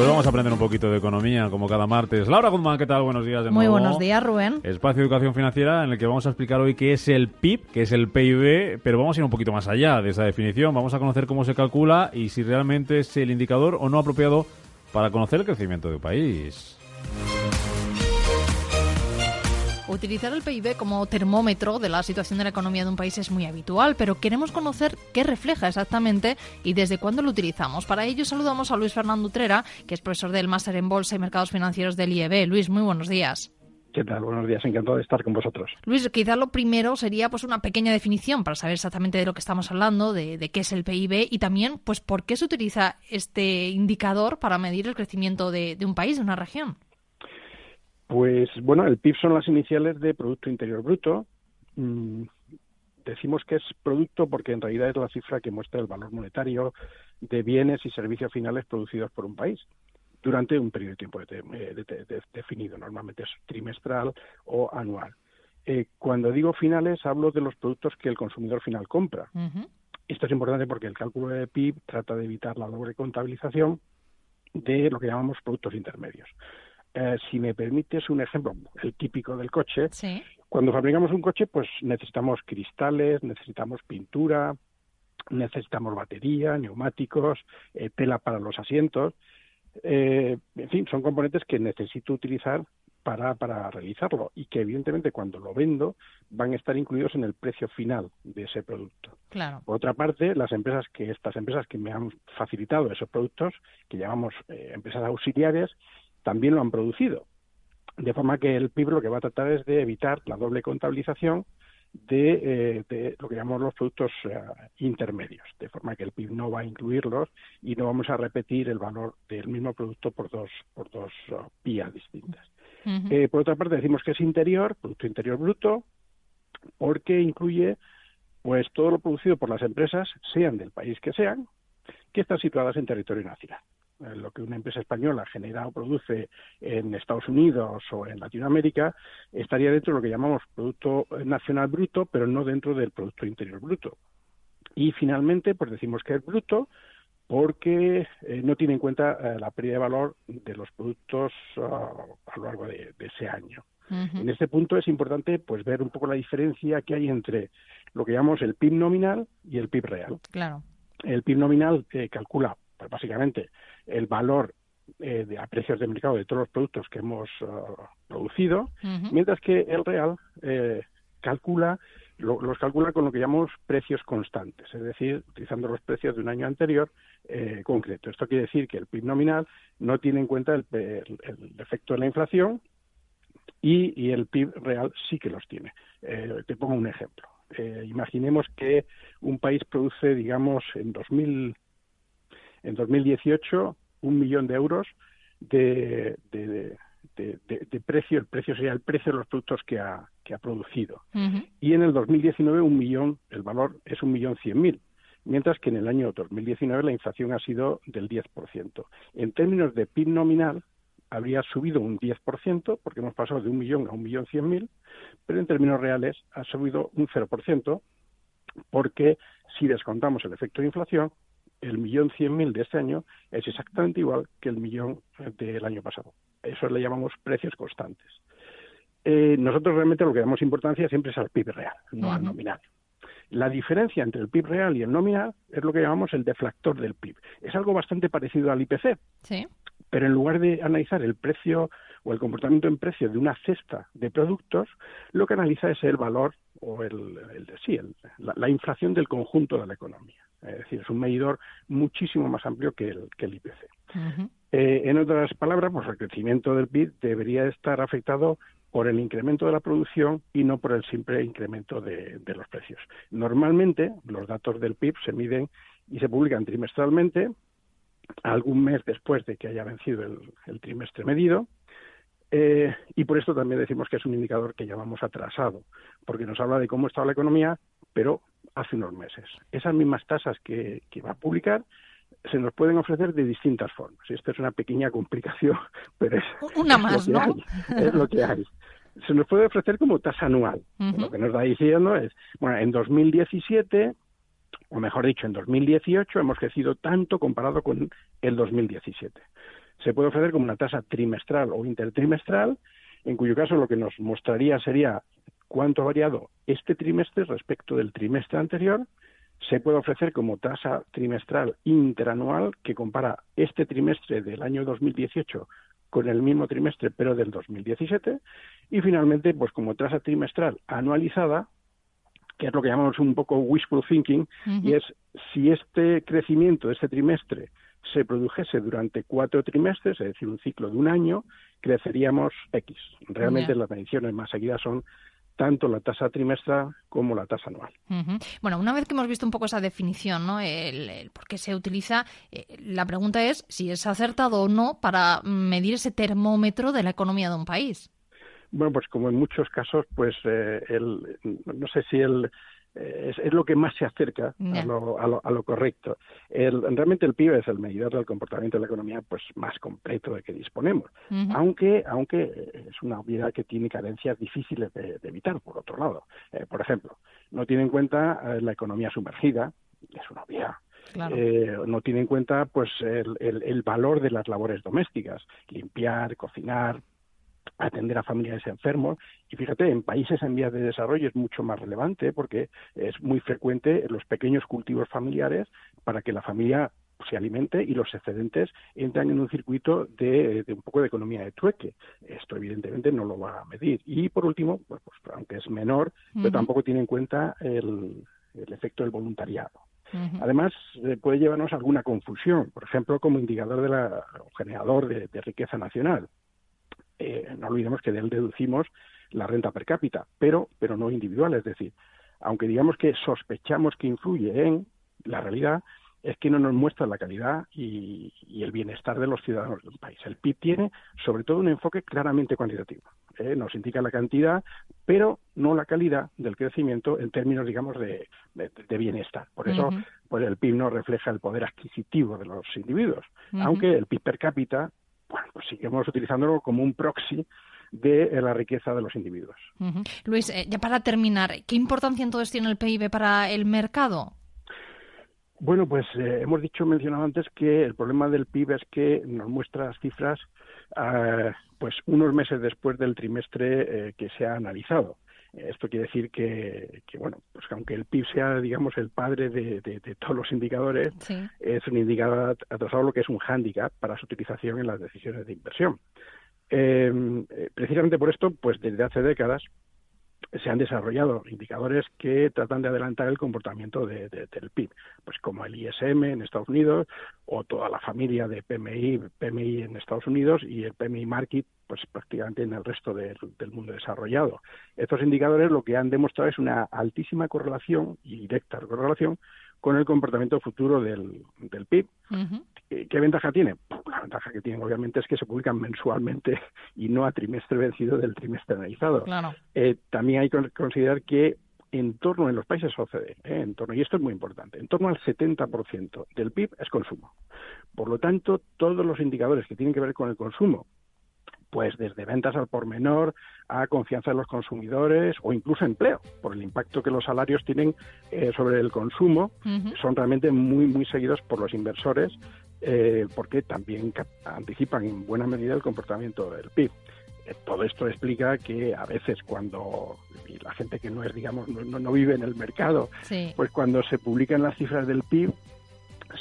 Pues vamos a aprender un poquito de economía, como cada martes. Laura Guzmán, ¿qué tal? Buenos días de Muy nuevo. buenos días, Rubén. Espacio de Educación Financiera, en el que vamos a explicar hoy qué es el PIB, qué es el PIB, pero vamos a ir un poquito más allá de esa definición. Vamos a conocer cómo se calcula y si realmente es el indicador o no apropiado para conocer el crecimiento de un país. Utilizar el PIB como termómetro de la situación de la economía de un país es muy habitual, pero queremos conocer qué refleja exactamente y desde cuándo lo utilizamos. Para ello saludamos a Luis Fernando Utrera, que es profesor del Máster en Bolsa y Mercados Financieros del IEB. Luis, muy buenos días. ¿Qué tal? Buenos días, encantado de estar con vosotros. Luis, quizás lo primero sería pues una pequeña definición para saber exactamente de lo que estamos hablando, de, de, qué es el PIB y también pues por qué se utiliza este indicador para medir el crecimiento de, de un país, de una región. Pues bueno, el PIB son las iniciales de Producto Interior Bruto. Mm, decimos que es producto porque en realidad es la cifra que muestra el valor monetario de bienes y servicios finales producidos por un país durante un periodo de tiempo de, de, de, definido, normalmente es trimestral o anual. Eh, cuando digo finales, hablo de los productos que el consumidor final compra. Uh -huh. Esto es importante porque el cálculo de PIB trata de evitar la doble contabilización de lo que llamamos productos intermedios. Eh, si me permites un ejemplo, el típico del coche, sí. cuando fabricamos un coche, pues necesitamos cristales, necesitamos pintura, necesitamos batería, neumáticos, eh, tela para los asientos. Eh, en fin, son componentes que necesito utilizar para, para realizarlo y que evidentemente cuando lo vendo van a estar incluidos en el precio final de ese producto. Claro. Por otra parte, las empresas que estas empresas que me han facilitado esos productos, que llamamos eh, empresas auxiliares, también lo han producido. De forma que el PIB lo que va a tratar es de evitar la doble contabilización de, eh, de lo que llamamos los productos eh, intermedios, de forma que el PIB no va a incluirlos y no vamos a repetir el valor del mismo producto por dos, por dos uh, vías distintas. Uh -huh. eh, por otra parte, decimos que es interior, Producto Interior Bruto, porque incluye pues todo lo producido por las empresas, sean del país que sean, que están situadas en territorio nacional lo que una empresa española genera o produce en Estados Unidos o en Latinoamérica estaría dentro de lo que llamamos Producto Nacional Bruto, pero no dentro del Producto Interior Bruto. Y finalmente, pues decimos que es bruto porque eh, no tiene en cuenta eh, la pérdida de valor de los productos uh, a lo largo de, de ese año. Uh -huh. En este punto es importante pues ver un poco la diferencia que hay entre lo que llamamos el PIB nominal y el PIB real. Claro. El PIB nominal eh, calcula pues básicamente el valor eh, de, a precios de mercado de todos los productos que hemos uh, producido, uh -huh. mientras que el real eh, calcula lo, los calcula con lo que llamamos precios constantes, es decir, utilizando los precios de un año anterior eh, concreto. Esto quiere decir que el PIB nominal no tiene en cuenta el, el, el efecto de la inflación y, y, el PIB real sí que los tiene. Eh, te pongo un ejemplo. imaginemos que un país produce, digamos, en 2000 en 2018 un millón de euros de, de, de, de, precio, el precio sería el precio de los productos que ha, que ha producido. Uh -huh. Y en el 2019 un millón, el valor es un millón cien mil, mientras que en el año 2019 la inflación ha sido del 10%. En términos de PIB nominal habría subido un 10%, porque hemos pasado de un millón a un millón cien mil, pero en términos reales ha subido un 0%, porque si descontamos el efecto de inflación, el millón cien mil de este año es exactamente igual que el millón del año pasado. Eso le llamamos precios constantes. Eh, nosotros realmente lo que damos importancia siempre es al PIB real, no uh -huh. al nominal. La diferencia entre el PIB real y el nominal es lo que llamamos el deflactor del PIB. Es algo bastante parecido al IPC. Sí. Pero en lugar de analizar el precio o el comportamiento en precio de una cesta de productos, lo que analiza es el valor o el, el sí, el, la, la inflación del conjunto de la economía. Es decir, es un medidor muchísimo más amplio que el, que el IPC. Uh -huh. eh, en otras palabras, pues el crecimiento del PIB debería estar afectado por el incremento de la producción y no por el simple incremento de, de, los precios. Normalmente, los datos del PIB se miden y se publican trimestralmente algún mes después de que haya vencido el, trimestre medido. Eh, y por esto también decimos que es un indicador que llamamos atrasado, porque nos habla de cómo estaba la economía, pero hace unos meses. Esas mismas tasas que, va a publicar se nos pueden ofrecer de distintas formas. Esto es una pequeña complicación, pero es, una más, lo que hay, es lo que hay. Se nos puede ofrecer como tasa anual. Lo que nos está diciendo es, bueno, en 2017 o mejor dicho, en 2018 hemos crecido tanto comparado con el 2017. Se puede ofrecer como una tasa trimestral o intertrimestral, en cuyo caso lo que nos mostraría sería cuánto ha variado este trimestre respecto del trimestre anterior. Se puede ofrecer como tasa trimestral interanual que compara este trimestre del año 2018 con el mismo trimestre pero del 2017 y finalmente pues como tasa trimestral anualizada que es lo que llamamos un poco wishful thinking, y es si este crecimiento de este trimestre se produjese durante cuatro trimestres, es decir, un ciclo de un año, creceríamos X. Realmente las mediciones más seguidas son tanto la tasa trimestral como la tasa anual. Bueno, una vez que hemos visto un poco esa definición, ¿no? el, por qué se utiliza, eh, la pregunta es si es acertado o no para medir ese termómetro de la economía de un país. Bueno, pues como en muchos casos, pues eh, el, no sé si el, eh, es, lo que más se acerca a, lo, a, lo, correcto. El, realmente el PIB es el medidor del comportamiento de la economía pues más completo de que disponemos, aunque aunque es una obviedad que tiene carencias difíciles de, evitar, por otro lado. Eh, por ejemplo, no tiene en cuenta la economía sumergida, es una obviedad. no tiene en cuenta pues el, el, valor de las labores domésticas, limpiar, cocinar, atender a familiares enfermos. Y fíjate, en países en vías de desarrollo es mucho más relevante porque es muy frecuente los pequeños cultivos familiares para que la familia se alimente y los excedentes entran en un circuito de, un poco de economía de trueque. Esto evidentemente no lo va a medir. Y por último, pues, aunque es menor, pero tampoco tiene en cuenta el, efecto del voluntariado. Además, eh, puede llevarnos a alguna confusión, por ejemplo, como indicador de la, generador de riqueza nacional. Eh, no olvidemos que de él deducimos la renta per cápita, pero, pero no individual, es decir, aunque digamos que sospechamos que influye en la realidad, es que no nos muestra la calidad y, el bienestar de los ciudadanos del país. El PIB tiene, sobre todo, un enfoque claramente cuantitativo. ¿eh? Nos indica la cantidad, pero no la calidad del crecimiento en términos, digamos, de, bienestar. Por eso, pues el PIB no refleja el poder adquisitivo de los individuos, aunque el PIB per cápita bueno, pues seguimos utilizándolo como un proxy de eh, la riqueza de los individuos. Luis, eh, ya para terminar, ¿qué importancia entonces tiene el PIB para el mercado? Bueno, pues eh, hemos dicho, mencionado antes, que el problema del PIB es que nos muestra las cifras ah, pues unos meses después del trimestre que se ha analizado. Esto quiere decir que, bueno, pues aunque el PIB sea, digamos, el padre de, todos los indicadores, es un indicador atrasado, lo que es un hándicap para su utilización en las decisiones de inversión. Eh, precisamente por esto, pues desde hace décadas se han desarrollado indicadores que tratan de adelantar el comportamiento de, del PIB, pues como el ISM en Estados Unidos o toda la familia de PMI, PMI en Estados Unidos y el PMI Market, pues prácticamente en el resto del mundo desarrollado. Estos indicadores lo que han demostrado es una altísima correlación y directa correlación con el comportamiento futuro del, del PIB. ¿Qué, ventaja tiene? Pues la ventaja que tiene, obviamente, es que se publican mensualmente y no a trimestre vencido del trimestre analizado. Eh, también hay que considerar que en torno, en los países OCDE, eh, en torno, y esto es muy importante, en torno al 70% del PIB es consumo. Por lo tanto, todos los indicadores que tienen que ver con el consumo pues desde ventas al por menor a confianza de los consumidores o incluso empleo, por el impacto que los salarios tienen eh, sobre el consumo, son realmente muy, muy seguidos por los inversores eh, porque también anticipan en buena medida el comportamiento del PIB. Eh, todo esto explica que a veces cuando la gente que no es, digamos, no, no vive en el mercado, pues cuando se publican las cifras del PIB,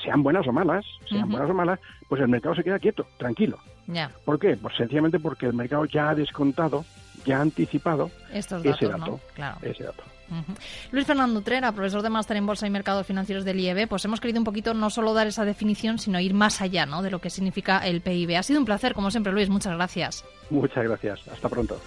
sean buenas o malas, sean buenas o malas, pues el mercado se queda quieto, tranquilo. ¿Por qué? Pues sencillamente porque el mercado ya ha descontado, ya ha anticipado ese dato. Ese dato. Luis Fernando Trera, profesor de máster en Bolsa y Mercados Financieros del IEB, pues hemos querido un poquito no solo dar esa definición, sino ir más allá ¿no? de lo que significa el PIB. Ha sido un placer, como siempre, Luis. Muchas gracias. Muchas gracias. Hasta pronto.